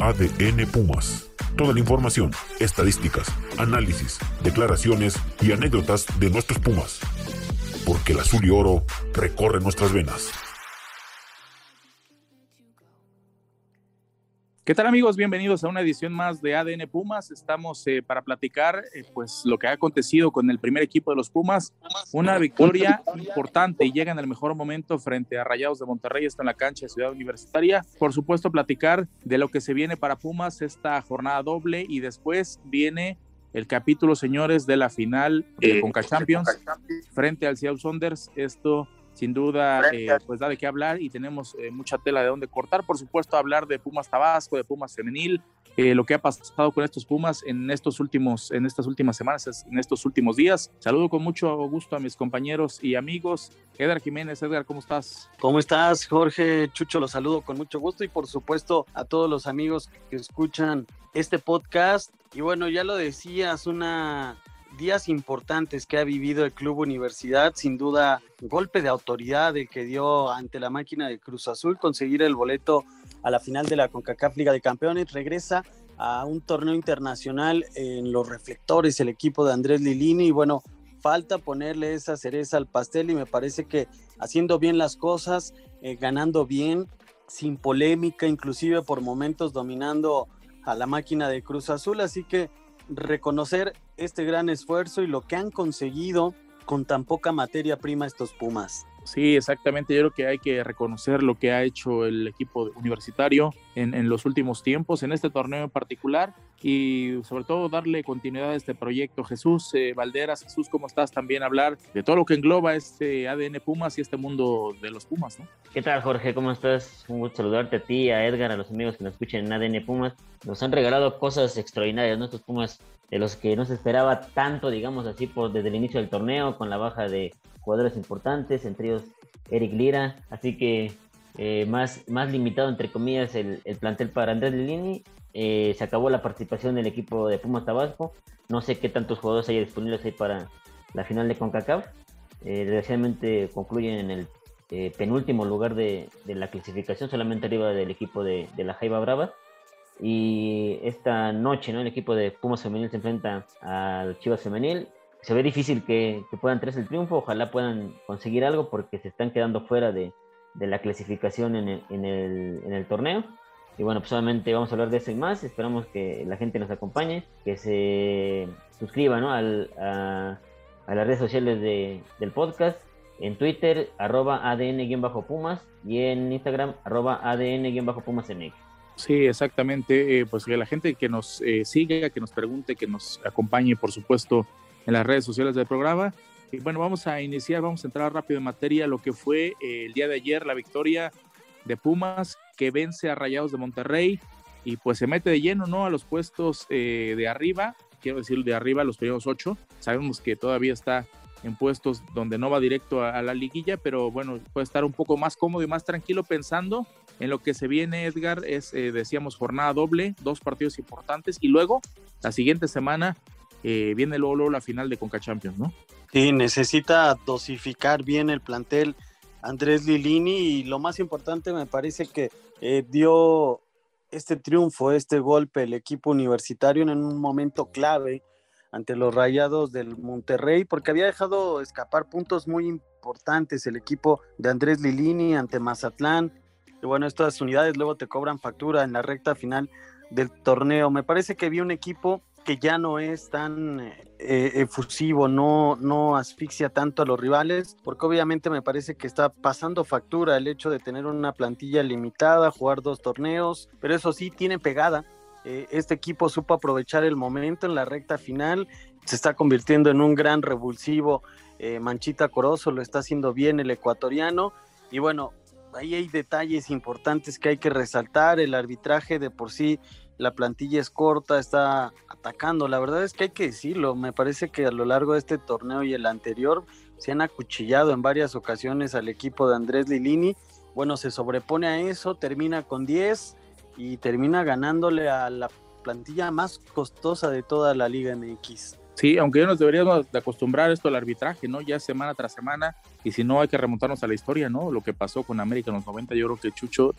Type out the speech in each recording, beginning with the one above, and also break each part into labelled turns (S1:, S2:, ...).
S1: ADN Pumas. Toda la información, estadísticas, análisis, declaraciones y anécdotas de nuestros Pumas. Porque el azul y oro recorre nuestras venas.
S2: ¿Qué tal amigos? Bienvenidos a una edición más de ADN Pumas. Estamos eh, para platicar eh, pues lo que ha acontecido con el primer equipo de los Pumas. Una victoria importante y llega en el mejor momento frente a Rayados de Monterrey, está en la cancha de Ciudad Universitaria. Por supuesto, platicar de lo que se viene para Pumas esta jornada doble y después viene el capítulo, señores, de la final de Conca Champions frente al Seattle Saunders. Esto sin duda eh, pues da de qué hablar y tenemos eh, mucha tela de dónde cortar. Por supuesto, hablar de Pumas Tabasco, de Pumas Femenil, eh, lo que ha pasado con estos Pumas en estos últimos, en estas últimas semanas, en estos últimos días. Saludo con mucho gusto a mis compañeros y amigos. Edgar Jiménez, Edgar, ¿cómo estás?
S3: ¿Cómo estás, Jorge? Chucho, los saludo con mucho gusto y por supuesto a todos los amigos que escuchan este podcast. Y bueno, ya lo decías, una días importantes que ha vivido el Club Universidad, sin duda golpe de autoridad el que dio ante la máquina de Cruz Azul, conseguir el boleto a la final de la CONCACAF Liga de Campeones, regresa a un torneo internacional en los reflectores el equipo de Andrés Lilini y bueno, falta ponerle esa cereza al pastel y me parece que haciendo bien las cosas, eh, ganando bien, sin polémica, inclusive por momentos dominando a la máquina de Cruz Azul, así que reconocer este gran esfuerzo y lo que han conseguido con tan poca materia prima estos Pumas.
S2: Sí, exactamente. Yo creo que hay que reconocer lo que ha hecho el equipo universitario en, los últimos tiempos, en este torneo en particular, y sobre todo darle continuidad a este proyecto. Jesús eh, Valderas, Jesús, ¿cómo estás? También hablar de todo lo que engloba este ADN Pumas y este mundo de los Pumas, ¿no?
S4: ¿Qué tal, Jorge? ¿Cómo estás? Un gusto saludarte a ti, a Edgar, a los amigos que nos escuchen en ADN Pumas. Nos han regalado cosas extraordinarias, nuestros Pumas, de los que no se esperaba tanto, digamos así, por, desde el inicio del torneo, con la baja de jugadores importantes, entre ellos Eric Lira. Así que eh, más, más limitado, entre comillas, el, plantel para Andrés Lilini. Eh, se acabó la participación del equipo de Pumas Tabasco. No sé qué tantos jugadores hay disponibles ahí para la final de CONCACAF. Eh, desgraciadamente concluyen en el eh, penúltimo lugar de, la clasificación, solamente arriba del equipo de, la Jaiba Brava. Y esta noche, ¿no? El equipo de Pumas Femenil se enfrenta al Chivas Femenil se ve difícil que, puedan traerse el triunfo, ojalá puedan conseguir algo porque se están quedando fuera de, la clasificación en el, torneo. Y bueno, pues solamente vamos a hablar de eso y más. Esperamos que la gente nos acompañe, que se suscriba a, las redes sociales del podcast, en Twitter, arroba ADN-Pumas y en Instagram, arroba ADN-PumasMX.
S2: Sí, exactamente. Eh, pues que la gente que nos eh, siga, que nos pregunte, que nos acompañe, por supuesto, en las redes sociales del programa. Y bueno, vamos a iniciar, vamos a entrar rápido en materia, lo que fue eh, el día de ayer, la victoria de Pumas que vence a Rayados de Monterrey y pues se mete de lleno, ¿no? A los puestos eh, de arriba, quiero decir de arriba, los primeros ocho. Sabemos que todavía está en puestos donde no va directo a, la liguilla, pero bueno, puede estar un poco más cómodo y más tranquilo pensando en lo que se viene, Edgar, es, eh, decíamos, jornada doble, dos partidos importantes y luego la siguiente semana eh, viene luego, la final de Conca Champions, ¿no?
S3: Sí, necesita dosificar bien el plantel Andrés Lilini y lo más importante me parece que eh, dio este triunfo, este golpe el equipo universitario en un momento clave ante los rayados del Monterrey porque había dejado escapar puntos muy importantes el equipo de Andrés Lilini ante Mazatlán. Y bueno, estas unidades luego te cobran factura en la recta final del torneo. Me parece que vi un equipo que ya no es tan eh, efusivo, no, no asfixia tanto a los rivales, porque obviamente me parece que está pasando factura el hecho de tener una plantilla limitada, jugar dos torneos, pero eso sí, tiene pegada. Eh, este equipo supo aprovechar el momento en la recta final, se está convirtiendo en un gran revulsivo. Eh, Manchita Corozo lo está haciendo bien el ecuatoriano, y bueno, ahí hay detalles importantes que hay que resaltar. El arbitraje de por sí la plantilla es corta, está atacando. La verdad es que hay que decirlo, me parece que a lo largo de este torneo y el anterior se han acuchillado en varias ocasiones al equipo de Andrés Lilini. Bueno, se sobrepone a eso, termina con 10 y termina ganándole a la plantilla más costosa de toda la Liga MX.
S2: Sí, aunque ya nos deberíamos de acostumbrar esto al arbitraje, ¿no? Ya semana tras semana, y si no hay que remontarnos a la historia, ¿no? Lo que pasó con América en los 90, yo creo que Chucho,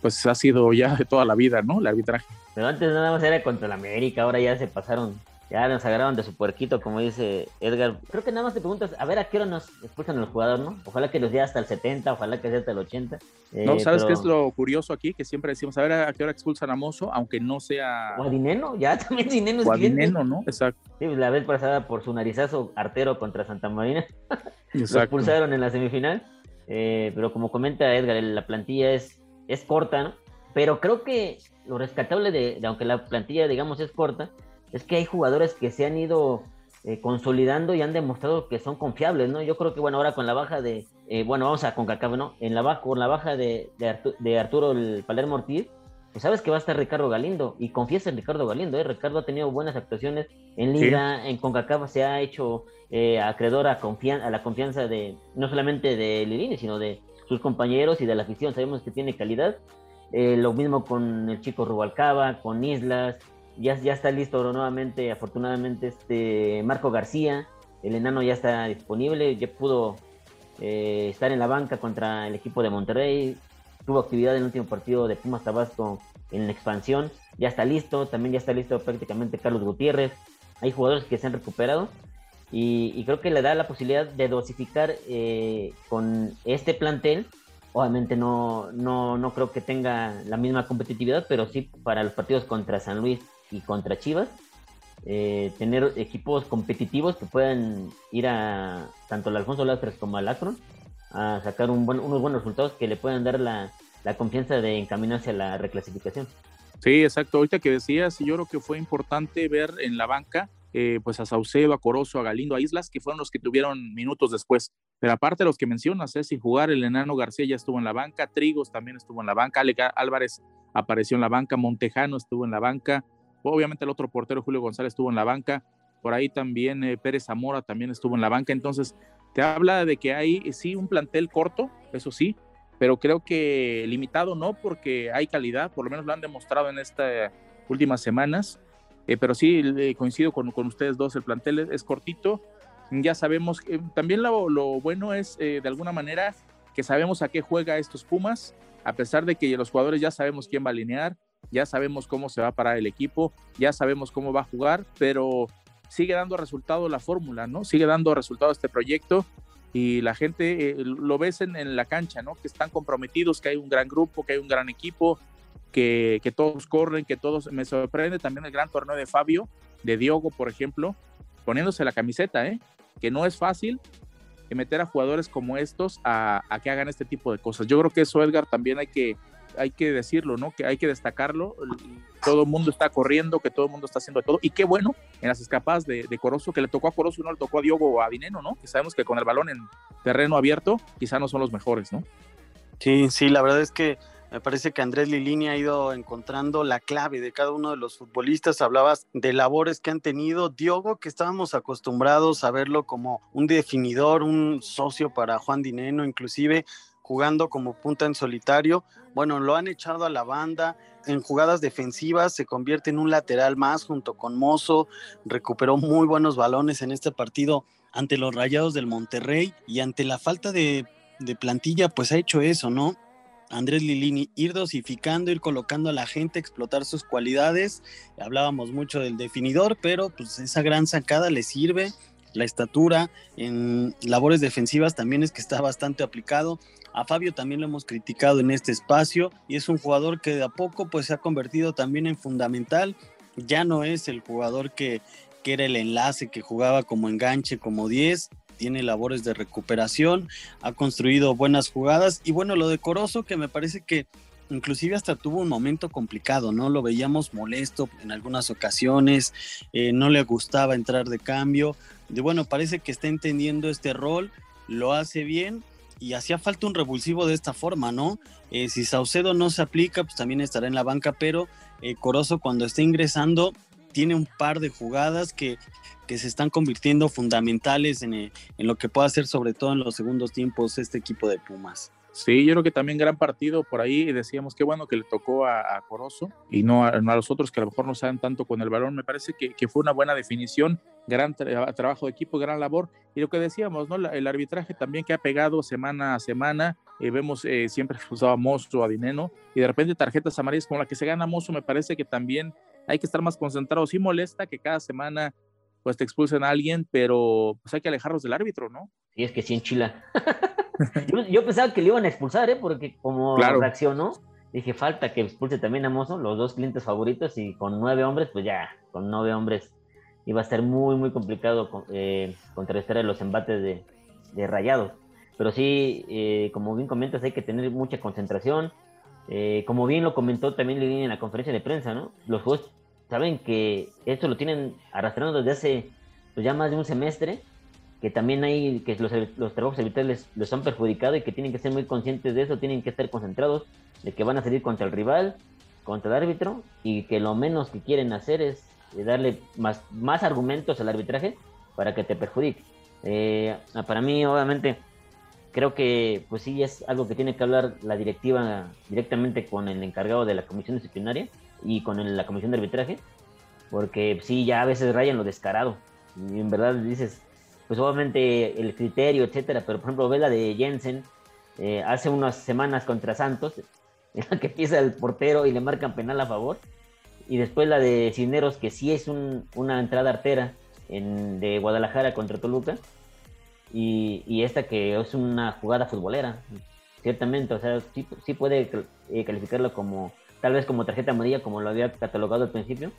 S2: pues ha sido ya de toda la vida, ¿no? El arbitraje.
S4: Pero antes nada más era contra el América, ahora ya se pasaron ya nos agarraron de su puerquito, como dice Edgar. Creo que nada más te preguntas, a ver a qué hora nos expulsan el jugador, ¿no? Ojalá que los dé hasta el 70, ojalá que sea hasta el 80.
S2: no, ¿sabes qué es lo curioso aquí? Que siempre decimos, a ver a qué hora expulsan a Mozo, aunque no sea.
S4: O a Dineno, ya también Dineno es
S2: O a Dineno, ¿no? Exacto.
S4: Sí, la vez pasada por su narizazo artero contra Santa Marina. Exacto. lo expulsaron en la semifinal. Eh, pero como comenta Edgar, la plantilla es, es corta, ¿no? Pero creo que lo rescatable de, de aunque la plantilla, digamos, es corta, es que hay jugadores que se han ido eh, consolidando y han demostrado que son confiables, ¿no? Yo creo que, bueno, ahora con la baja de, eh, bueno, vamos a CONCACAF, ¿no? En la baja, con la baja de, de, Arturo el Palermo Ortiz, pues sabes que va a estar Ricardo Galindo y confiesa en Ricardo Galindo, ¿eh? Ricardo ha tenido buenas actuaciones en Liga, en CONCACAF se ha hecho eh, acreedor a, a la confianza de, no solamente de Lilini, sino de sus compañeros y de la afición, sabemos que tiene calidad. lo mismo con el chico Rubalcaba, con Islas, ya, ya está listo nuevamente, afortunadamente, este Marco García, el enano ya está disponible, ya pudo eh, estar en la banca contra el equipo de Monterrey, tuvo actividad en el último partido de Pumas Tabasco en la expansión, ya está listo, también ya está listo prácticamente Carlos Gutiérrez, hay jugadores que se han recuperado y, creo que le da la posibilidad de dosificar eh, con este plantel Obviamente no, no, no creo que tenga la misma competitividad, pero sí para los partidos contra San Luis y contra Chivas, eh, tener equipos competitivos que puedan ir a tanto al Alfonso Lastras como al Akron a sacar un buen, unos buenos resultados que le puedan dar la, la confianza de encaminarse a la reclasificación.
S2: Sí, exacto. Ahorita que decías, yo creo que fue importante ver en la banca eh, pues a Saucedo, a Corozo, a Galindo, a Islas, que fueron los que tuvieron minutos después. Pero aparte de los que mencionas, ¿eh? sin jugar, el enano García ya estuvo en la banca, Trigos también estuvo en la banca, Álvarez apareció en la banca, Montejano estuvo en la banca, obviamente el otro portero Julio González estuvo en la banca, por ahí también eh, Pérez Zamora también estuvo en la banca, entonces te habla de que hay sí un plantel corto, eso sí, pero creo que limitado no, porque hay calidad, por lo menos lo han demostrado en estas últimas semanas. Eh, pero sí, coincido con, con, ustedes dos, el plantel es, cortito. Ya sabemos, también lo, lo, bueno es eh, de alguna manera que sabemos a qué juega estos Pumas, a pesar de que los jugadores ya sabemos quién va a alinear, ya sabemos cómo se va a parar el equipo, ya sabemos cómo va a jugar, pero sigue dando resultado la fórmula, ¿no? Sigue dando resultado este proyecto y la gente eh, lo ves en, en, la cancha, ¿no? Que están comprometidos, que hay un gran grupo, que hay un gran equipo, que, todos corren, que todos... Me sorprende también el gran torneo de Fabio, de Diogo, por ejemplo, poniéndose la camiseta, ¿eh? que no es fácil meter a jugadores como estos a, que hagan este tipo de cosas. Yo creo que eso, Edgar, también hay que, hay que decirlo, ¿no? Que hay que destacarlo. Todo el mundo está corriendo, que todo el mundo está haciendo todo. Y qué bueno en las escapadas de, Corozo, que le tocó a Corozo y no le tocó a Diogo o a Dineno, ¿no? Que sabemos que con el balón en terreno abierto quizá no son los mejores, ¿no?
S3: Sí, sí, la verdad es que me parece que Andrés Lilini ha ido encontrando la clave de cada uno de los futbolistas. Hablabas de labores que han tenido. Diogo, que estábamos acostumbrados a verlo como un definidor, un socio para Juan Dineno, inclusive jugando como punta en solitario. Bueno, lo han echado a la banda. En jugadas defensivas se convierte en un lateral más junto con Mozo. Recuperó muy buenos balones en este partido ante los Rayados del Monterrey y ante la falta de, de plantilla, pues ha hecho eso, ¿no? Andrés Lilini, ir dosificando, ir colocando a la gente, explotar sus cualidades. Hablábamos mucho del definidor, pero pues esa gran sacada le sirve. La estatura en labores defensivas también es que está bastante aplicado. A Fabio también lo hemos criticado en este espacio y es un jugador que de a poco pues se ha convertido también en fundamental. Ya no es el jugador que, que era el enlace, que jugaba como enganche, como 10 tiene labores de recuperación, ha construido buenas jugadas y bueno, lo decoroso que me parece que inclusive hasta tuvo un momento complicado, ¿no? Lo veíamos molesto en algunas ocasiones, eh, no le gustaba entrar de cambio, de bueno, parece que está entendiendo este rol, lo hace bien y hacía falta un revulsivo de esta forma, ¿no? Eh, si Saucedo no se aplica, pues también estará en la banca, pero eh, Corozo cuando está ingresando tiene un par de jugadas que, que se están convirtiendo fundamentales en, eh, en, lo que pueda hacer sobre todo en los segundos tiempos este equipo de Pumas.
S2: Sí, yo creo que también gran partido por ahí. Decíamos que bueno que le tocó a, a Corozo y no a, los otros que a lo mejor no saben tanto con el balón. Me parece que, fue una buena definición, gran trabajo de equipo, gran labor. Y lo que decíamos, ¿no? el arbitraje también que ha pegado semana a semana. Eh, vemos eh, siempre expulsado a a Dineno, y de repente tarjetas amarillas como la que se gana Mozo, me parece que también hay que estar más concentrados. Sí molesta que cada semana pues te expulsen a alguien, pero pues hay que alejarlos del árbitro, ¿no?
S4: Sí, es que sí en Chila. yo, pensaba que le iban a expulsar, ¿eh? Porque como reaccionó, dije, falta que expulse también a Mozo, los dos clientes favoritos, y con nueve hombres, pues ya, con nueve hombres iba a ser muy, muy complicado eh, contrarrestar los embates de, de rayados. Pero sí, eh, como bien comentas, hay que tener mucha concentración. Eh, como bien lo comentó también Lili en la conferencia de prensa, ¿no? Los juegos saben que esto lo tienen arrastrando desde hace pues, ya más de un semestre, que también hay, que los, los trabajos arbitrales los han perjudicado y que tienen que ser muy conscientes de eso, tienen que estar concentrados de que van a salir contra el rival, contra el árbitro, y que lo menos que quieren hacer es eh, darle más, más argumentos al arbitraje para que te perjudique. Eh, para mí, obviamente, creo que pues sí es algo que tiene que hablar la directiva directamente con el encargado de la comisión disciplinaria y con la comisión de arbitraje, porque sí, ya a veces rayan lo descarado. Y en verdad dices, pues obviamente el criterio, etcétera, pero por ejemplo, ve la de Jensen eh, hace unas semanas contra Santos, en la que empieza el portero y le marcan penal a favor, y después la de Cisneros, que sí es una entrada artera de Guadalajara contra Toluca, y, y, esta que es una jugada futbolera, ciertamente, o sea, sí, sí puede eh, calificarlo como tal vez como tarjeta amarilla, como lo había catalogado al principio,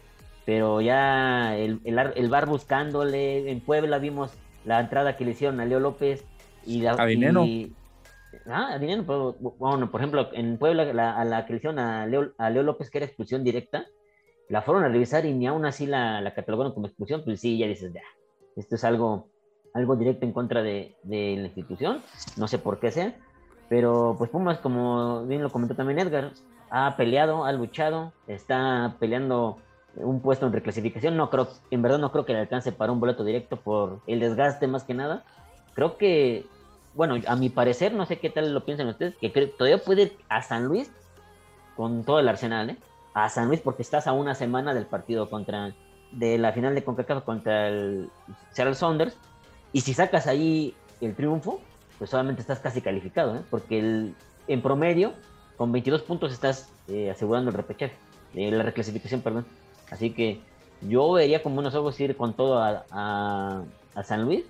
S4: pero ya el, el, el bar buscándole, en Puebla vimos la entrada que le hicieron a Leo López y la...
S2: A Dinero.
S4: ah, a Dinero, pero, bueno, por ejemplo, en Puebla la, a la que le hicieron a Leo, a Leo López, que era expulsión directa, la fueron a revisar y ni aún así la, la catalogaron como expulsión, pues sí, ya dices, ya, esto es algo, algo directo en contra de, de la institución, no sé por qué sea, pero pues Pumas, como bien lo comentó también Edgar, ha peleado, ha luchado, está peleando un puesto en reclasificación. No creo, en verdad no creo que le alcance para un boleto directo por el desgaste más que nada. Creo que, bueno, a mi parecer, no sé qué tal lo piensan ustedes, que todavía puede ir a San Luis con todo el arsenal, ¿eh? A San Luis porque estás a una semana del partido contra, de la final de CONCACAF contra el Seattle Saunders. Y si sacas ahí el triunfo, pues solamente estás casi calificado, ¿eh? Porque el, en promedio con 22 puntos estás eh, asegurando el repechaje, eh, la reclasificación, perdón. Así que yo vería como unos ojos ir con todo a, a, San Luis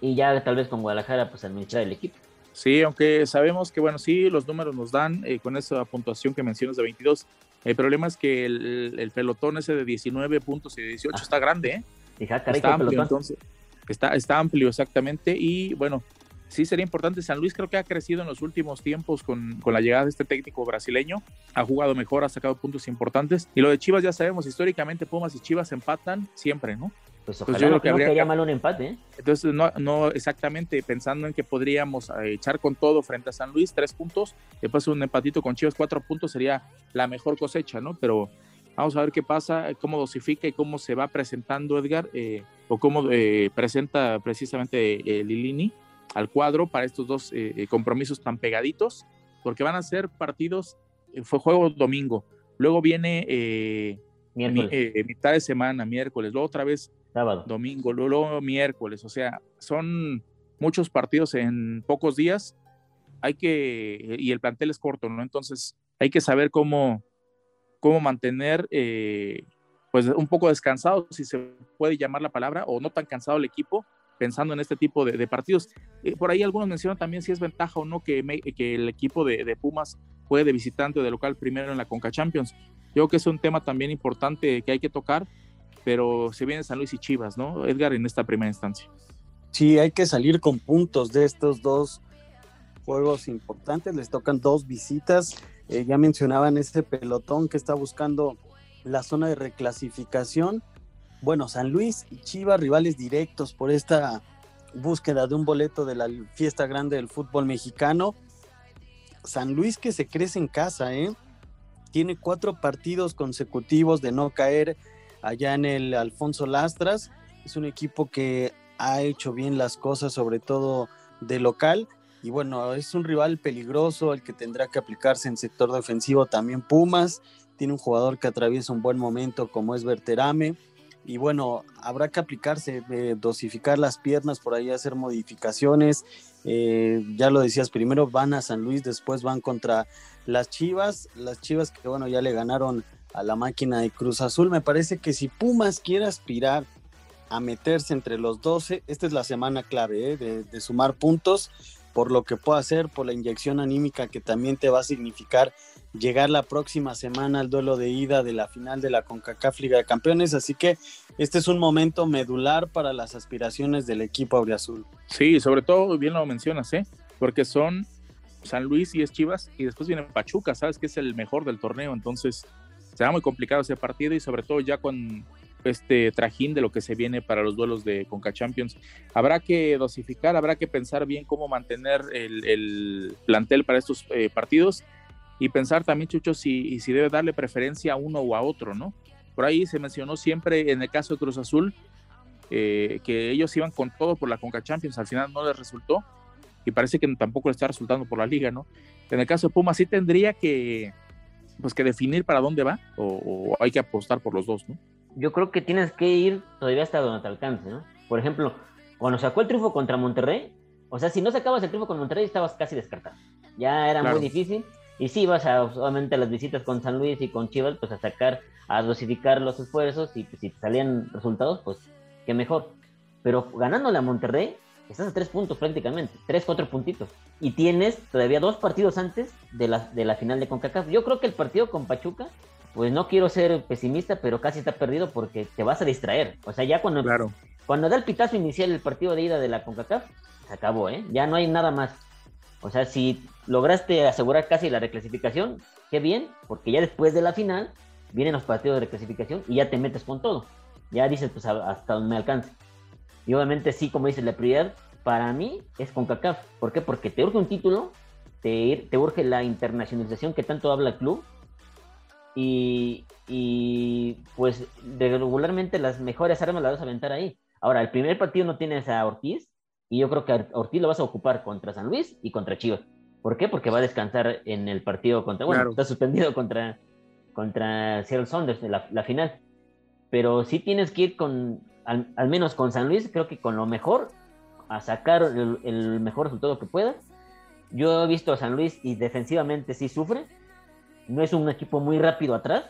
S4: y ya tal vez con Guadalajara pues administrar el equipo.
S2: Sí, aunque sabemos que, bueno, sí, los números nos dan eh, con esa puntuación que mencionas de 22. El problema es que el, el pelotón ese de 19 puntos y 18 ah. está grande, ¿eh? está amplio, entonces. Está, está amplio, exactamente. Y bueno, sí sería importante. San Luis creo que ha crecido en los últimos tiempos con, con, la llegada de este técnico brasileño. Ha jugado mejor, ha sacado puntos importantes. Y lo de Chivas ya sabemos, históricamente Pumas y Chivas empatan siempre, ¿no?
S4: Pues ojalá yo creo que habría mal un empate. ¿eh?
S2: Entonces, no, no exactamente pensando en que podríamos eh, echar con todo frente a San Luis, tres puntos, después un empatito con Chivas, cuatro puntos sería la mejor cosecha, ¿no? Pero vamos a ver qué pasa, cómo dosifica y cómo se va presentando Edgar, eh, o cómo presenta precisamente Lilini al cuadro para estos dos eh, eh, compromisos tan pegaditos, porque van a ser partidos, eh, fue juego domingo, luego viene mitad de semana, miércoles, luego otra vez
S4: sábado,
S2: domingo, luego, miércoles, o sea, son muchos partidos en pocos días, hay que, y el plantel es corto, ¿no? Entonces hay que saber cómo, cómo mantener pues un poco descansado, si se puede llamar la palabra, o no tan cansado el equipo, pensando en este tipo de, partidos. Eh, por ahí algunos mencionan también si es ventaja o no que, que el equipo de, Pumas juegue de visitante o de local primero en la Conca Champions. Yo creo que es un tema también importante que hay que tocar, pero se viene San Luis y Chivas, ¿no? Edgar, en esta primera instancia.
S3: Sí, hay que salir con puntos de estos dos juegos importantes. Les tocan dos visitas. Eh, ya mencionaban ese pelotón que está buscando la zona de reclasificación bueno, San Luis y Chivas, rivales directos por esta búsqueda de un boleto de la fiesta grande del fútbol mexicano. San Luis que se crece en casa, ¿eh? Tiene cuatro partidos consecutivos de no caer allá en el Alfonso Lastras. Es un equipo que ha hecho bien las cosas, sobre todo de local. Y bueno, es un rival peligroso, el que tendrá que aplicarse en sector defensivo también Pumas. Tiene un jugador que atraviesa un buen momento como es Berterame. Y bueno, habrá que aplicarse, eh, dosificar las piernas, por ahí hacer modificaciones. Eh, ya lo decías, primero van a San Luis, después van contra las Chivas. Las Chivas que bueno, ya le ganaron a la máquina de Cruz Azul. Me parece que si Pumas quiere aspirar a meterse entre los 12, esta es la semana clave ¿eh? de, sumar puntos por lo que pueda hacer, por la inyección anímica que también te va a significar llegar la próxima semana al duelo de ida de la final de la CONCACAF Liga de Campeones, así que este es un momento medular para las aspiraciones del equipo auriazul.
S2: Sí, sobre todo, bien lo mencionas, ¿eh? porque son San Luis y es Chivas, y después viene Pachuca, sabes que es el mejor del torneo, entonces será muy complicado ese partido y sobre todo ya con este trajín de lo que se viene para los duelos de Conca Champions. Habrá que dosificar, habrá que pensar bien cómo mantener el, plantel para estos eh, partidos y pensar también, Chucho, si, si debe darle preferencia a uno o a otro, ¿no? Por ahí se mencionó siempre en el caso de Cruz Azul eh, que ellos iban con todo por la Conca Champions, al final no les resultó y parece que tampoco le está resultando por la liga, ¿no? En el caso de Puma sí tendría que, pues que definir para dónde va o, hay que apostar por los dos, ¿no?
S4: Yo creo que tienes que ir todavía hasta donde te alcance, ¿no? Por ejemplo, cuando sacó el triunfo contra Monterrey, o sea, si no sacabas el triunfo con Monterrey estabas casi descartado. Ya era muy difícil. Y si ibas a solamente a las visitas con San Luis y con Chivas, pues a sacar, a dosificar los esfuerzos y pues, si salían resultados, pues qué mejor. Pero ganándole a Monterrey, Estás a tres puntos prácticamente, tres, cuatro puntitos. Y tienes todavía dos partidos antes de la, de la final de CONCACAF. Yo creo que el partido con Pachuca, pues no quiero ser pesimista, pero casi está perdido porque te vas a distraer. O sea, ya cuando,
S2: claro.
S4: cuando da el pitazo inicial el partido de ida de la CONCACAF, se acabó, ¿eh? Ya no hay nada más. O sea, si lograste asegurar casi la reclasificación, qué bien, porque ya después de la final vienen los partidos de reclasificación y ya te metes con todo. Ya dices, pues hasta donde me alcance. Y obviamente sí, como dices, la prioridad para mí es con CACAF. ¿Por qué? Porque te urge un título, te, te urge la internacionalización que tanto habla el club. Y, y pues regularmente las mejores armas las vas a aventar ahí. Ahora, el primer partido no tienes a Ortiz y yo creo que a Ortiz lo vas a ocupar contra San Luis y contra Chivas. ¿Por qué? Porque va a descansar en el partido contra, bueno, está suspendido contra, contra Seattle Saunders, la, la final. Pero sí tienes que ir con, al, menos con San Luis, creo que con lo mejor, a sacar el, mejor resultado que pueda. Yo he visto a San Luis y defensivamente sí sufre. No es un equipo muy rápido atrás.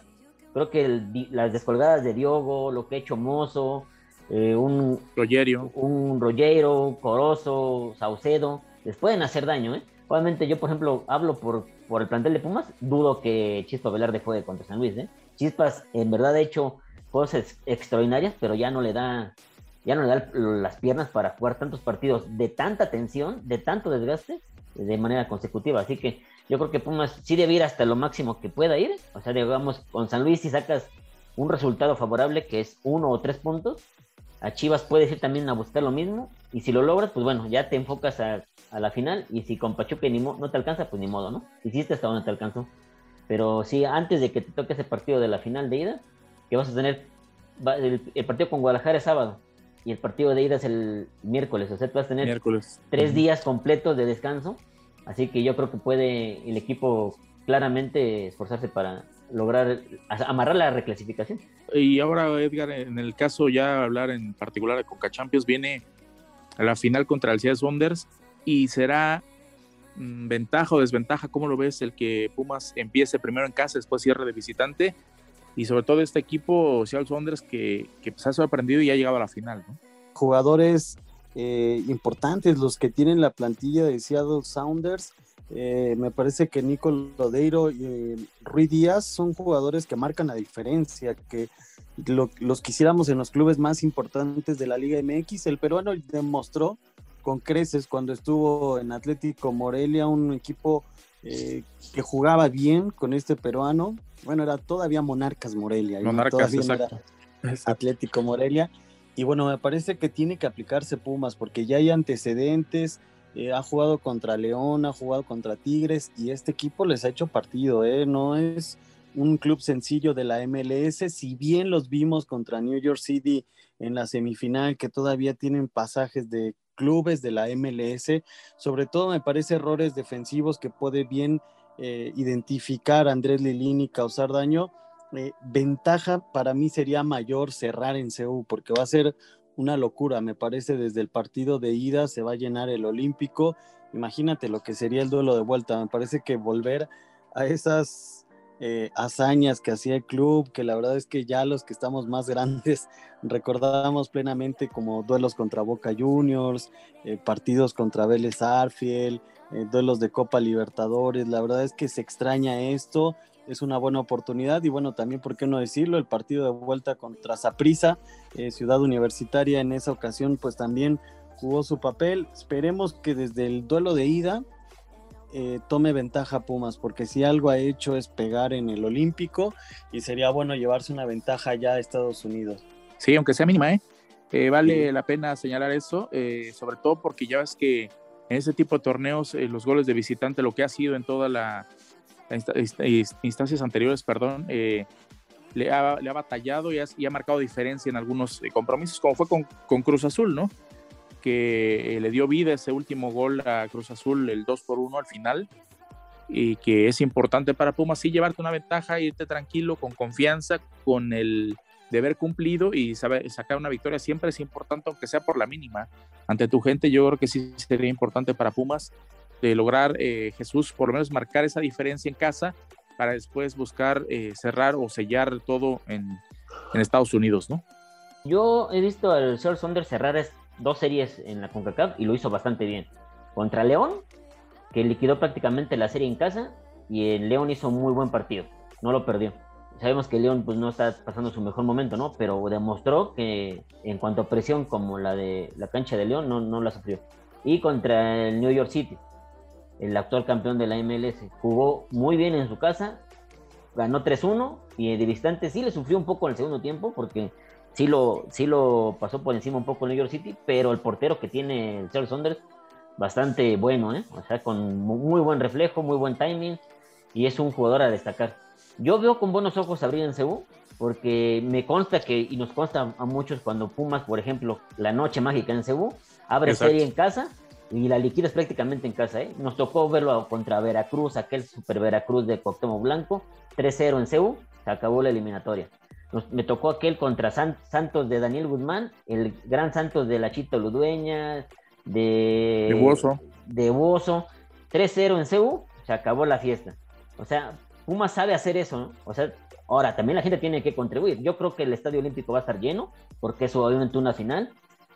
S4: Creo que las descolgadas de Diogo, lo que ha hecho Mozo, eh, un
S2: Rogerio,
S4: un Rogero, Corozo, Saucedo, les pueden hacer daño. ¿eh? Obviamente yo, por ejemplo, hablo por, por el plantel de Pumas, dudo que Chispa Velarde juegue contra San Luis. ¿eh? Chispas en verdad ha hecho cosas extraordinarias, pero ya no le da, ya no le da las piernas para jugar tantos partidos de tanta tensión, de tanto desgaste, de manera consecutiva. Así que yo creo que Pumas sí debe ir hasta lo máximo que pueda ir. O sea, digamos, con San Luis si sacas un resultado favorable que es uno o tres puntos, a Chivas puedes ir también a buscar lo mismo. Y si lo logras, pues bueno, ya te enfocas a, la final. Y si con Pachuca ni no te alcanza, pues ni modo, ¿no? Hiciste hasta donde te alcanzó. Pero sí, antes de que te toque ese partido de la final de ida, que vas a tener el, partido con Guadalajara es sábado y el partido de ida es el miércoles, o sea, tú vas a tener tres días completos de descanso, así que yo creo que puede el equipo claramente esforzarse para lograr amarrar la reclasificación.
S2: Y ahora, Edgar, en el caso ya hablar en particular de Coca Champions, viene a la final contra el Seattle Wonders y será mm, ventaja o desventaja, ¿cómo lo ves? El que Pumas empiece primero en casa, después cierre de visitante y sobre todo este equipo Seattle Saunders que, que pues, ha sorprendido y ha llegado a la final.
S3: Jugadores eh, importantes los que tienen la plantilla de Seattle Sounders. Eh, me parece que Nico Lodeiro y eh, Rui Díaz son jugadores que marcan la diferencia, que los quisiéramos en los clubes más importantes de la Liga MX. El peruano demostró con creces cuando estuvo en Atlético Morelia, un equipo que jugaba bien con este peruano, bueno, era todavía Monarcas Morelia.
S2: Monarcas, exacto.
S3: Atlético Morelia. Y bueno, me parece que tiene que aplicarse Pumas porque ya hay antecedentes. Eh, ha jugado contra León, ha jugado contra Tigres y este equipo les ha hecho partido. ¿eh? No es un club sencillo de la MLS, si bien los vimos contra New York City en la semifinal, que todavía tienen pasajes de clubes de la MLS. Sobre todo me parece errores defensivos que puede bien eh, identificar Andrés Lilini y causar daño. Eh, ventaja para mí sería mayor cerrar en CEU porque va a ser una locura, me parece, desde el partido de ida se va a llenar el Olímpico. Imagínate lo que sería el duelo de vuelta. Me parece que volver a esas eh, hazañas que hacía el club, que la verdad es que ya los que estamos más grandes recordamos plenamente como duelos contra Boca Juniors, eh, partidos contra Vélez Arfiel, eh, duelos de Copa Libertadores. La verdad es que se extraña esto es una buena oportunidad y bueno, también, ¿por qué no decirlo? El partido de vuelta contra Saprissa, eh, Ciudad Universitaria, en esa ocasión pues también jugó su papel. Esperemos que desde el duelo de ida eh, tome ventaja Pumas, porque si algo ha hecho es pegar en el Olímpico y sería bueno llevarse una ventaja ya a Estados Unidos.
S2: Sí, aunque sea mínima, ¿eh? eh vale la pena señalar eso, sobre todo porque ya ves que en ese tipo de torneos los goles de visitante, lo que ha sido en toda la instancias anteriores, perdón, eh, le, ha, le, ha, batallado y ha, marcado diferencia en algunos eh, compromisos, como fue con, Cruz Azul, ¿no? Que eh, le dio vida ese último gol a Cruz Azul, el 2 por 1 al final, y que es importante para Pumas, sí, llevarte una ventaja, irte tranquilo, con confianza, con el deber cumplido y saber, sacar una victoria siempre es importante, aunque sea por la mínima. Ante tu gente, yo creo que sí sería importante para Pumas de lograr eh, Jesús por lo menos marcar esa diferencia en casa para después buscar eh, cerrar o sellar todo en, Estados Unidos, ¿no?
S4: Yo he visto al señor Saunders cerrar dos series en la CONCACAF y lo hizo bastante bien. Contra León, que liquidó prácticamente la serie en casa, y el León hizo muy buen partido, no lo perdió. Sabemos que León pues, no está pasando su mejor momento, ¿no? Pero demostró que en cuanto a presión como la de la cancha de León, no, no la sufrió. Y contra el New York City, el actual campeón de la MLS. Jugó muy bien en su casa, ganó 3-1 y de distante sí le sufrió un poco el segundo tiempo porque sí lo, sí lo pasó por encima un poco el New York City, pero el portero que tiene el Charles Saunders, bastante bueno, ¿eh? o sea, con muy buen reflejo, muy buen timing y es un jugador a destacar. Yo veo con buenos ojos a Brian Cebu porque me consta que, y nos consta a muchos cuando Pumas, por ejemplo, la noche mágica en Cebu, abre serie en casa y la liquidas prácticamente en casa. ¿eh? Nos tocó verlo contra Veracruz, aquel super Veracruz de Cuauhtémoc Blanco, 3-0 en CEU, se acabó la eliminatoria. Me tocó aquel contra Santos de Daniel Guzmán, el gran Santos de Lachito Ludueña, de...
S2: De Bozo.
S4: De Bozo, 3-0 en CEU, se acabó la fiesta. O sea, Puma sabe hacer eso, ¿no? O sea, ahora también la gente tiene que contribuir. Yo creo que el Estadio Olímpico va a estar lleno, porque es obviamente una final,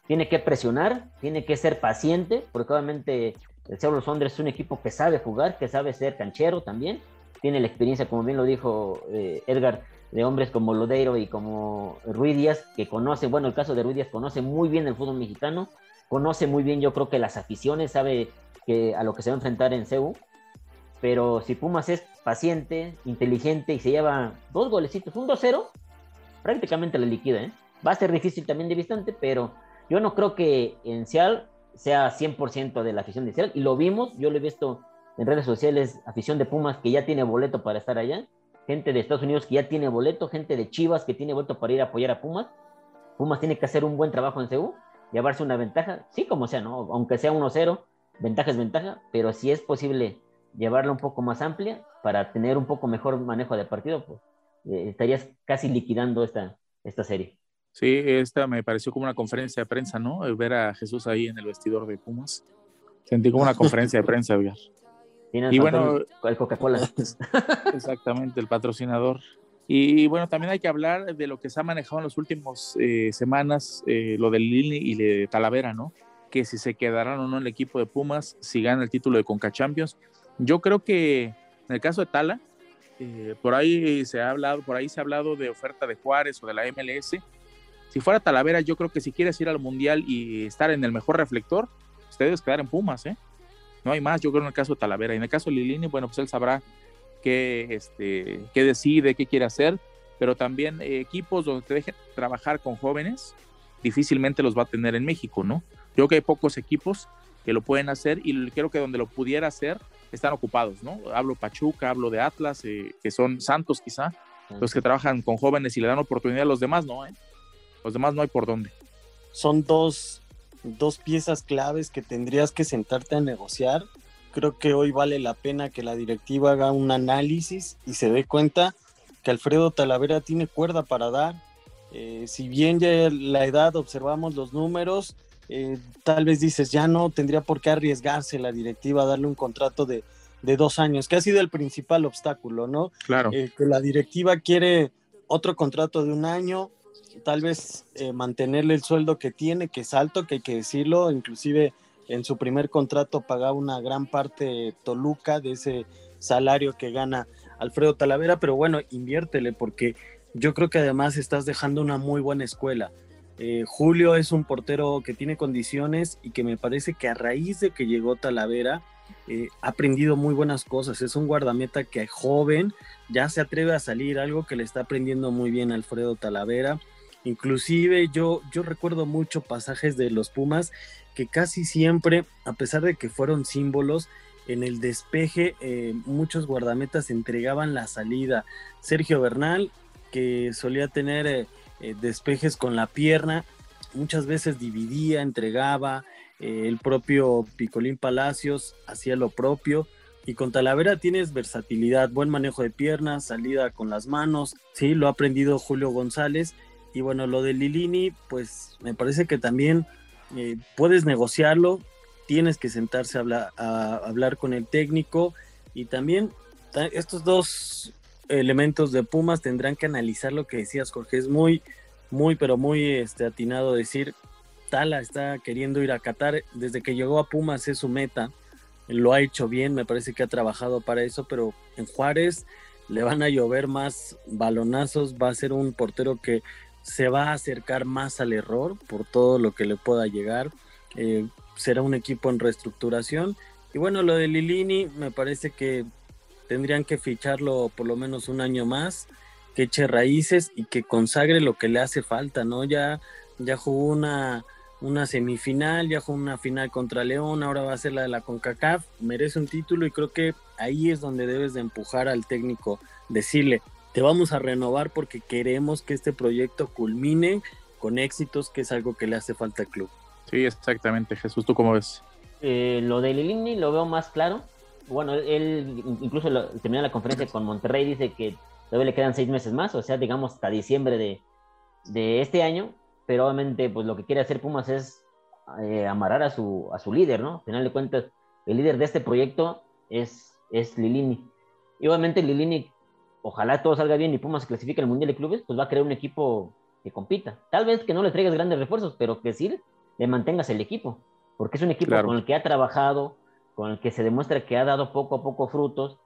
S4: tiene que presionar, tiene que ser paciente, porque obviamente el Cerro Sondres es un equipo que sabe jugar, que sabe ser canchero también, tiene la experiencia, como bien lo dijo eh, Edgar, de hombres como Lodeiro y como Ruiz Díaz, que conoce, bueno, el caso de Ruiz Díaz conoce muy bien el fútbol mexicano, conoce muy bien yo creo que las aficiones, sabe que a lo que se va a enfrentar en CEU, pero si Pumas es paciente, inteligente y se lleva dos golecitos, un 2-0, prácticamente la liquida, ¿eh? Va a ser difícil también de distante, pero yo no creo que en Seattle sea 100% de la afición de Seattle, y lo vimos, yo lo he visto en redes sociales, afición de Pumas que ya tiene boleto para estar allá, gente de Estados Unidos que ya tiene boleto, gente de Chivas que tiene boleto para ir a apoyar a Pumas. Pumas tiene que hacer un buen trabajo en CEU, llevarse una ventaja, sí como sea, ¿no? Aunque sea 1-0, ventaja es ventaja, pero si es posible llevarla un poco más amplia para tener un poco mejor manejo de partido, pues eh, estarías casi liquidando esta, esta serie.
S2: Sí, esta me pareció como una conferencia de prensa, ¿no? Ver a Jesús ahí en el vestidor de Pumas. Sentí como una conferencia de prensa, Edgar.
S4: Y bueno, el Coca-Cola.
S2: Exactamente, el patrocinador. Y bueno, también hay que hablar de lo que se ha manejado en las últimas eh, semanas, eh, lo del Lili y de Talavera, ¿no? Que si se quedarán o no en el equipo de Pumas, si gana el título de Conca Champions. Yo creo que en el caso de Tala, eh, por ahí se ha hablado, por ahí se ha hablado de oferta de Juárez o de la MLS si fuera Talavera, yo creo que si quieres ir al Mundial y estar en el mejor reflector, usted debe quedar en Pumas, ¿eh? No hay más, yo creo en el caso de Talavera. Y en el caso de Lilini, bueno, pues él sabrá qué, este, qué decide, qué quiere hacer, pero también eh, equipos donde te dejen trabajar con jóvenes, difícilmente los va a tener en México, ¿no? Yo creo que hay pocos equipos que lo pueden hacer y creo que donde lo pudiera hacer están ocupados, ¿no? Hablo Pachuca, hablo de Atlas, eh, que son Santos quizá, los que trabajan con jóvenes y le dan oportunidad a los demás, ¿no? ¿Eh? Los demás no hay por dónde.
S3: Son dos dos piezas claves que tendrías que sentarte a negociar. Creo que hoy vale la pena que la directiva haga un análisis y se dé cuenta que Alfredo Talavera tiene cuerda para dar. Eh, si bien ya la edad observamos los números, eh, tal vez dices, ya no tendría por qué arriesgarse la directiva a darle un contrato de, dos años, que ha sido el principal obstáculo, ¿no?
S2: Claro.
S3: Eh, que la directiva quiere otro contrato de un año, tal vez mantenerle el sueldo que tiene, que es alto, que hay que decirlo, inclusive en su primer contrato pagaba una gran parte Toluca de ese salario que gana Alfredo Talavera, pero bueno, inviértele porque yo creo que además estás dejando una muy buena escuela. Eh, Julio es un portero que tiene condiciones y que me parece que a raíz de que llegó Talavera eh, ha aprendido muy buenas cosas. Es un guardameta que joven ya se atreve a salir, algo que le está aprendiendo muy bien Alfredo Talavera. Inclusive yo, yo recuerdo mucho pasajes de los Pumas que casi siempre, a pesar de que fueron símbolos, en el despeje eh, muchos guardametas entregaban la salida. Sergio Bernal, que solía tener eh, despejes con la pierna, muchas veces dividía, entregaba. El propio Picolín Palacios hacía lo propio. Y con Talavera tienes versatilidad, buen manejo de piernas, salida con las manos. Sí, lo ha aprendido Julio González. Y bueno, lo de Lilini, pues me parece que también puedes negociarlo tienes que sentarse a hablar, con el técnico y también estos dos elementos de Pumas tendrán que analizar lo que decías, Jorge. Es muy, muy, pero muy este, atinado decir, Tala está queriendo ir a Qatar. Desde que llegó a Pumas es su meta. Lo ha hecho bien, me parece que ha trabajado para eso, pero en Juárez le van a llover más balonazos. Va a ser un portero que se va a acercar más al error por todo lo que le pueda llegar. Eh, será un equipo en reestructuración. Y bueno, lo de Lilini me parece que tendrían que ficharlo por lo menos un año más, que eche raíces y que consagre lo que le hace falta, ¿no? Ya, ya jugó una, una semifinal, ya jugó una final contra León, ahora va a ser la de la CONCACAF, merece un título y creo que ahí es donde debes de empujar al técnico, decirle, te vamos a renovar porque queremos que este proyecto culmine con éxitos, que es algo que le hace falta al club.
S2: Sí, exactamente, Jesús, ¿tú cómo ves?
S4: Eh, lo de Lilini lo veo más claro. Bueno, él incluso lo, terminó la conferencia con Monterrey, dice que todavía le quedan seis meses más, o sea, digamos hasta diciembre de, este año, pero obviamente pues lo que quiere hacer Pumas es eh, amarrar a su, a su líder, ¿no? Al final de cuentas, el líder de este proyecto es, es Lilini. Y obviamente Lilini, ojalá todo salga bien y Pumas se clasifique al Mundial de Clubes, pues va a crear un equipo que compita. Tal vez que no le traigas grandes refuerzos, pero que sí le mantengas el equipo, porque es un equipo con el que ha trabajado, con el que se demuestra que ha dado poco a poco frutos,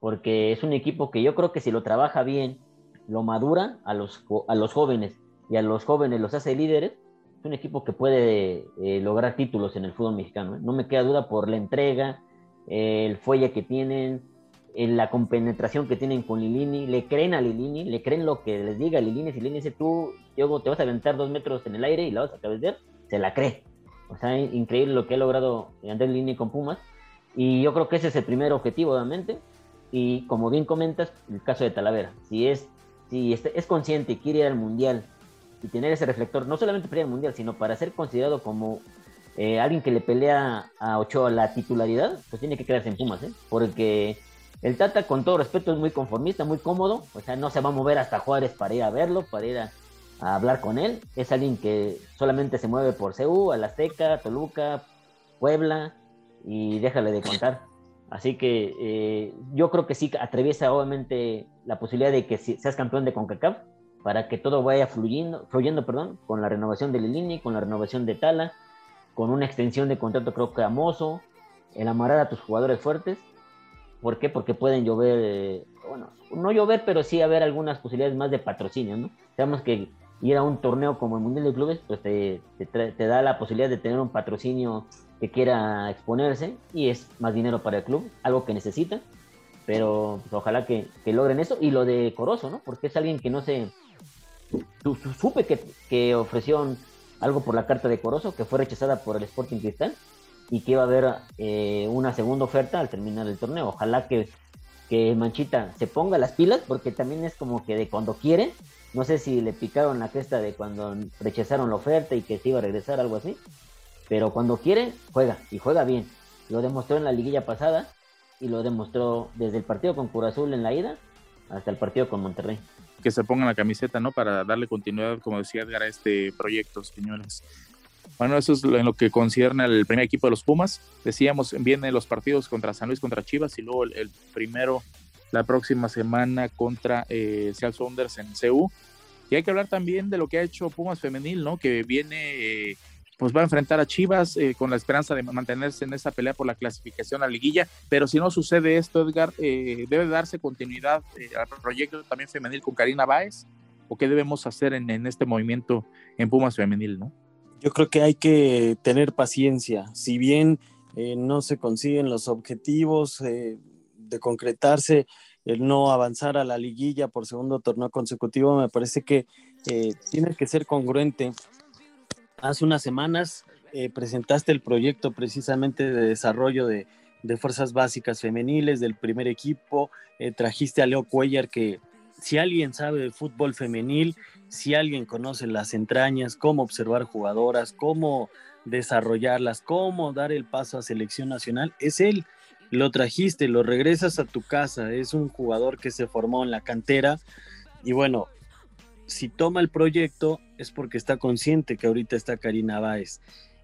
S4: porque es un equipo que yo creo que si lo trabaja bien, lo madura a los, a los jóvenes y a los jóvenes los hace líderes, es un equipo que puede eh, lograr títulos en el fútbol mexicano. ¿eh? No me queda duda por la entrega, el fuelle que tienen, la compenetración que tienen con Lilini, le creen a Lilini, le creen lo que les diga Lilini, si Lilini dice tú, Diego, te vas a aventar dos metros en el aire y la vas a cabecear, se la cree. O sea, increíble lo que ha logrado Andrés Lini con Pumas. Y yo creo que ese es el primer objetivo, obviamente. Y como bien comentas, el caso de Talavera. Si es, si es consciente y quiere ir al Mundial y tener ese reflector, no solamente para al Mundial, sino para ser considerado como eh, alguien que le pelea a Ochoa la titularidad, pues tiene que quedarse en Pumas, ¿eh? Porque el Tata, con todo respeto, es muy conformista, muy cómodo. O sea, no se va a mover hasta Juárez para ir a verlo, para ir a, hablar con él. Es alguien que solamente se mueve por CEU, Azteca, Toluca, Puebla y déjale de contar. Así que eh, yo creo que sí atraviesa obviamente la posibilidad de que seas campeón de CONCACAF para que todo vaya fluyendo, fluyendo perdón, con la renovación de Lilini, con la renovación de Tala, con una extensión de contrato creo que a Mozo, el amarrar a tus jugadores fuertes. ¿Por qué? Porque pueden llover, eh, bueno, no llover, pero sí haber algunas posibilidades más de patrocinio, ¿no? Sabemos que ir a un torneo como el Mundial de Clubes, pues te, te, da la posibilidad de tener un patrocinio que quiera exponerse y es más dinero para el club, algo que necesita, pero pues, ojalá que, que, logren eso. Y lo de Corozo, ¿no? Porque es alguien que no se... supe que, que ofrecieron algo por la carta de Corozo, que fue rechazada por el Sporting Cristal y que iba a haber eh, una segunda oferta al terminar el torneo. Ojalá que, que Manchita se ponga las pilas, porque también es como que de cuando quiere, no sé si le picaron la cresta de cuando rechazaron la oferta y que se iba a regresar, algo así. pero cuando quiere, juega y juega bien. Lo demostró en la liguilla pasada y lo demostró desde el partido con Cura Azul en la ida hasta el partido con Monterrey.
S2: Que se pongan la camiseta, ¿no? Para darle continuidad, como decía Edgar, a este proyecto, señores. Bueno, eso es en lo que concierne al primer equipo de los Pumas. Decíamos, vienen los partidos contra San Luis, contra Chivas y luego el, primero la próxima semana contra eh, Seattle Saunders en CU. Y hay que hablar también de lo que ha hecho Pumas Femenil, ¿no? Que viene, eh, pues va a enfrentar a Chivas eh, con la esperanza de mantenerse en esa pelea por la clasificación a la liguilla. Pero si no sucede esto, Edgar, eh, debe darse continuidad al proyecto también femenil con Karina Báez. ¿O qué debemos hacer en, en este movimiento en Pumas Femenil, no?
S3: Yo creo que hay que tener paciencia. Si bien no se consiguen los objetivos de concretarse, el no avanzar a la liguilla por segundo torneo consecutivo, me parece que eh, que ser congruente. Hace unas semanas eh, presentaste el proyecto precisamente de desarrollo de, fuerzas básicas femeniles del primer equipo, eh, trajiste a Leo Cuellar que si alguien sabe de fútbol femenil, si alguien conoce las entrañas, cómo observar jugadoras, cómo desarrollarlas, cómo dar el paso a selección nacional, es él. Lo trajiste, lo regresas a tu casa, es un jugador que se formó en la cantera y bueno, si toma el proyecto es porque está consciente que ahorita está Karina Báez.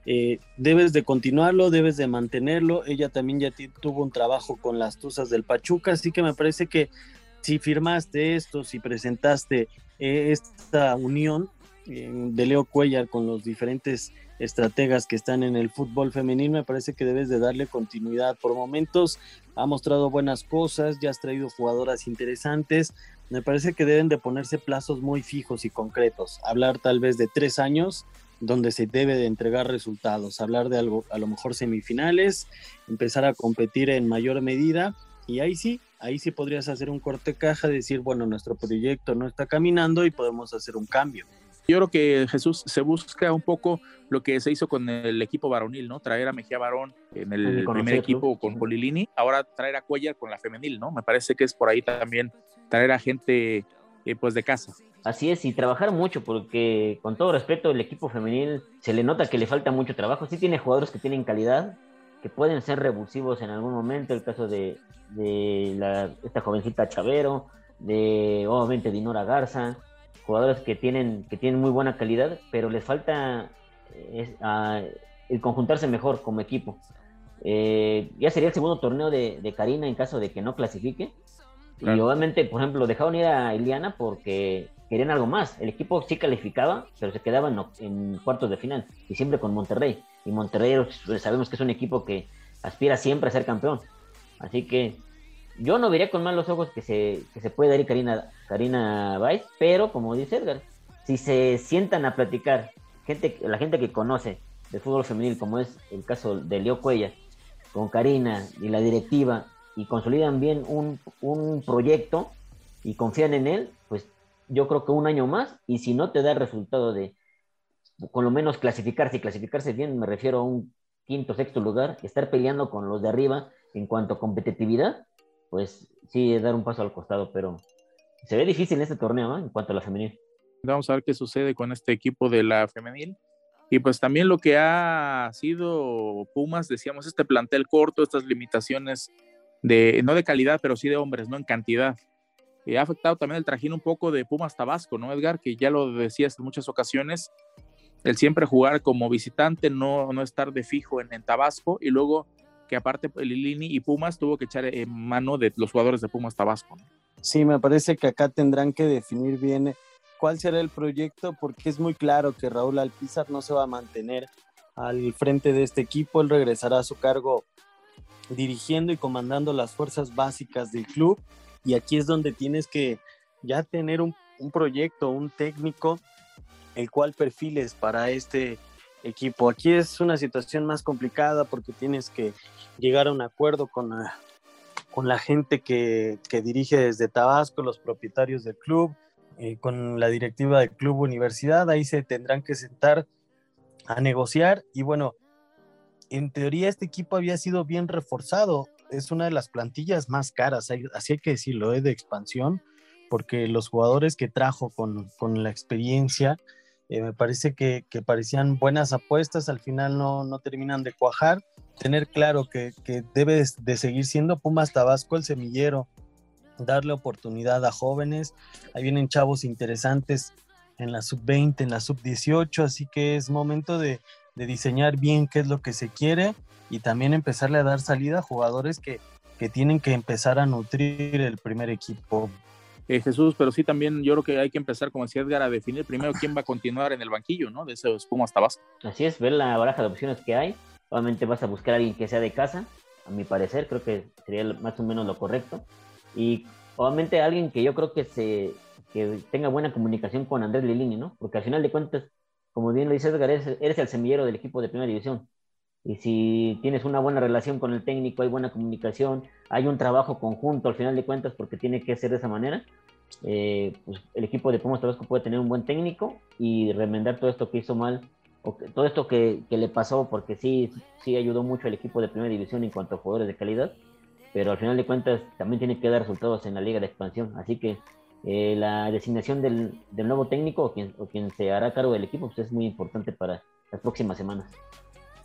S3: Eh, debes de continuarlo, debes de mantenerlo. Ella también ya tuvo un trabajo con las Tuzas del Pachuca, así que me parece que si firmaste esto, si presentaste eh, esta unión de Leo Cuellar con los diferentes estrategas que están en el fútbol femenino, me parece que debes de darle continuidad. Por momentos ha mostrado buenas cosas, ya has traído jugadoras interesantes. Me parece que deben de ponerse plazos muy fijos y concretos. Hablar tal vez de tres años donde se debe de entregar resultados, hablar de algo, a lo mejor semifinales, empezar a competir en mayor medida y ahí sí, ahí sí podrías hacer un corte caja, decir, bueno, nuestro proyecto no está caminando y podemos hacer un cambio.
S2: Yo creo que Jesús se busca un poco lo que se hizo con el equipo varonil, ¿no? Traer a Mejía Varón en el primer equipo con Polilini, ahora traer a Cuellar con la femenil, ¿no? Me parece que es por ahí también traer a gente eh, pues de casa.
S4: Así es, y trabajar mucho, porque con todo respeto, el equipo femenil se le nota que le falta mucho trabajo. Sí tiene jugadores que tienen calidad, que pueden ser revulsivos en algún momento, el caso de, de esta jovencita Chavero, de obviamente Dinora Garza, jugadores que tienen, que tienen muy buena calidad, pero les falta eh, el conjuntarse mejor como equipo. Eh, ya sería el segundo torneo de, Karina en caso de que no clasifique. Y obviamente, por ejemplo, dejaron ir a Iliana porque querían algo más. El equipo sí calificaba, pero se quedaba en, en cuartos de final y siempre con Monterrey. Y Monterrey pues, sabemos que es un equipo que aspira siempre a ser campeón. Así que yo no vería con malos ojos que se, que se puede dar Karina, Karina pero como dice Edgar, si se sientan a platicar, gente, la gente que conoce de fútbol femenil, como es el caso de Leo Cuella, con Karina y la directiva, y consolidan bien un, un proyecto y confían en él, pues yo creo que un año más, y si no te da el resultado de con lo menos clasificarse, y clasificarse bien, me refiero a un quinto, sexto lugar, estar peleando con los de arriba en cuanto a competitividad, pues sí, dar un paso al costado, pero se ve difícil este torneo en cuanto a la femenil.
S2: Vamos a ver qué sucede con este equipo de la femenil. Y pues también lo que ha sido Pumas, decíamos, este plantel corto, estas limitaciones de, no de calidad, pero sí de hombres, no en cantidad. Y ha afectado también el trajín un poco de Pumas Tabasco, ¿no, Edgar? Que ya lo decías en muchas ocasiones, el siempre jugar como visitante, no, no estar de fijo en, en Tabasco y luego que aparte Lilini y Pumas tuvo que echar en mano de los jugadores de Pumas Tabasco.
S3: Sí, me parece que acá tendrán que definir bien cuál será el proyecto, porque es muy claro que Raúl Alpizar no se va a mantener al frente de este equipo, él regresará a su cargo dirigiendo y comandando las fuerzas básicas del club, y aquí es donde tienes que ya tener un, un proyecto, un técnico, el cual perfiles para este equipo. Aquí es una situación más complicada porque tienes que llegar a un acuerdo con la, con la gente que, dirige desde Tabasco, los propietarios del club, eh, con la directiva del club universidad. Ahí se tendrán que sentar a negociar y bueno, en teoría este equipo había sido bien reforzado. Es una de las plantillas más caras, así hay que decirlo, ¿eh? de expansión, porque los jugadores que trajo con, con la experiencia Eh, me parece que, parecían buenas apuestas, al final no, no terminan de cuajar. Tener claro que, que debe de seguir siendo Pumas Tabasco el semillero, darle oportunidad a jóvenes. Ahí vienen chavos interesantes en la sub-20, en la sub-18, así que es momento de, de, diseñar bien qué es lo que se quiere y también empezarle a dar salida a jugadores que, que tienen que empezar a nutrir el primer equipo.
S2: Eh, Jesús, pero sí también yo creo que hay que empezar, como decía Edgar, a definir primero quién va a continuar en el banquillo, ¿no? De esos Pumas Tabasco.
S4: Así es, ver la baraja de opciones que hay. Obviamente vas a buscar a alguien que sea de casa, a mi parecer, creo que sería más o menos lo correcto. Y obviamente alguien que yo creo que se que tenga buena comunicación con Andrés Lilini, ¿no? Porque al final de cuentas, como bien lo dice Edgar, eres, el semillero del equipo de primera división. Y si tienes una buena relación con el técnico, hay buena comunicación, hay un trabajo conjunto al final de cuentas, porque tiene que ser de esa manera, eh, pues el equipo de Pumas Tabasco puede tener un buen técnico y remendar todo esto que hizo mal, o todo esto que, que, le pasó, porque sí, sí ayudó mucho al equipo de primera división en cuanto a jugadores de calidad, pero al final de cuentas también tiene que dar resultados en la liga de expansión. Así que eh, la designación del, nuevo técnico o quien, o quien se hará cargo del equipo pues es muy importante para las próximas semanas.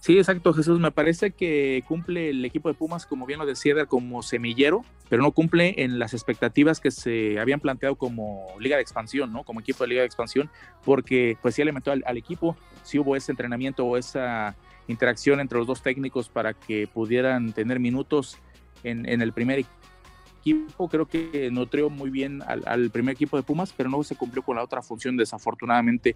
S2: Sí, exacto, Jesús. Me parece que cumple el equipo de Pumas, como bien lo decía, como semillero, pero no cumple en las expectativas que se habían planteado como liga de expansión, ¿no? Como equipo de liga de expansión, porque pues sí alimentó al, al equipo, sí hubo ese entrenamiento o esa interacción entre los dos técnicos para que pudieran tener minutos en, en el primer equipo. Creo que nutrió muy bien al, primer equipo de Pumas, pero no se cumplió con la otra función, desafortunadamente.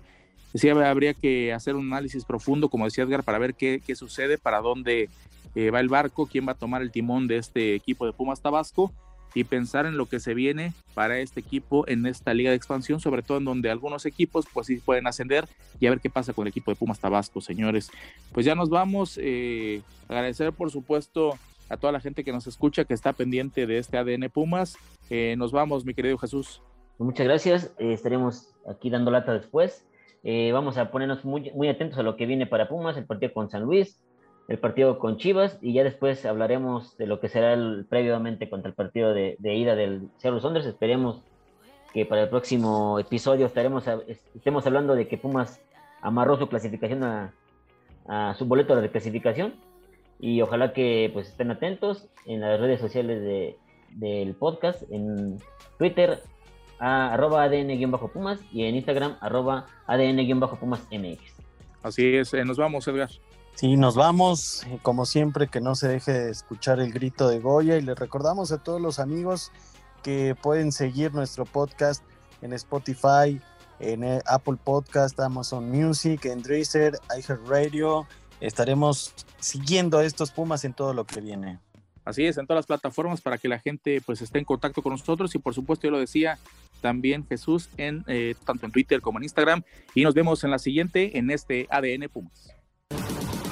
S2: Sí, habría que hacer un análisis profundo, como decía Edgar, para ver qué, qué sucede, para dónde eh, va el barco, quién va a tomar el timón de este equipo de Pumas Tabasco y pensar en lo que se viene para este equipo en esta liga de expansión, sobre todo en donde algunos equipos pues sí pueden ascender y a ver qué pasa con el equipo de Pumas Tabasco, señores. Pues ya nos vamos, eh, agradecer por supuesto a toda la gente que nos escucha, que está pendiente de este ADN Pumas. Eh, nos vamos, mi querido Jesús.
S4: Muchas gracias, eh, estaremos aquí dando lata después. Eh, vamos a ponernos muy, atentos a lo que viene para Pumas, el partido con San Luis, el partido con Chivas, y ya después hablaremos de lo que será el, previamente contra el partido de, ida del Cerro Sondres. Esperemos que para el próximo episodio estaremos estemos hablando de que Pumas amarró su clasificación a, a su boleto de clasificación y ojalá que pues estén atentos en las redes sociales de, del podcast, en Twitter a, arroba ADN-Pumas y en Instagram arroba ADN-Pumas MX.
S2: Así es, eh, nos vamos Edgar.
S3: Sí, nos vamos, como siempre que no se deje de escuchar el grito de Goya y les recordamos a todos los amigos que pueden seguir nuestro podcast en Spotify, en eh, Apple Podcast, Amazon Music, en Deezer, iHeartRadio, estaremos siguiendo a estos Pumas en todo lo que viene.
S2: Así es, en todas las plataformas para que la gente pues esté en contacto con nosotros y por supuesto yo lo decía también Jesús en eh, tanto en Twitter como en Instagram y nos vemos en la siguiente en este ADN Pumas.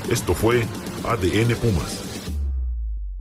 S1: Esto fue ADN Pumas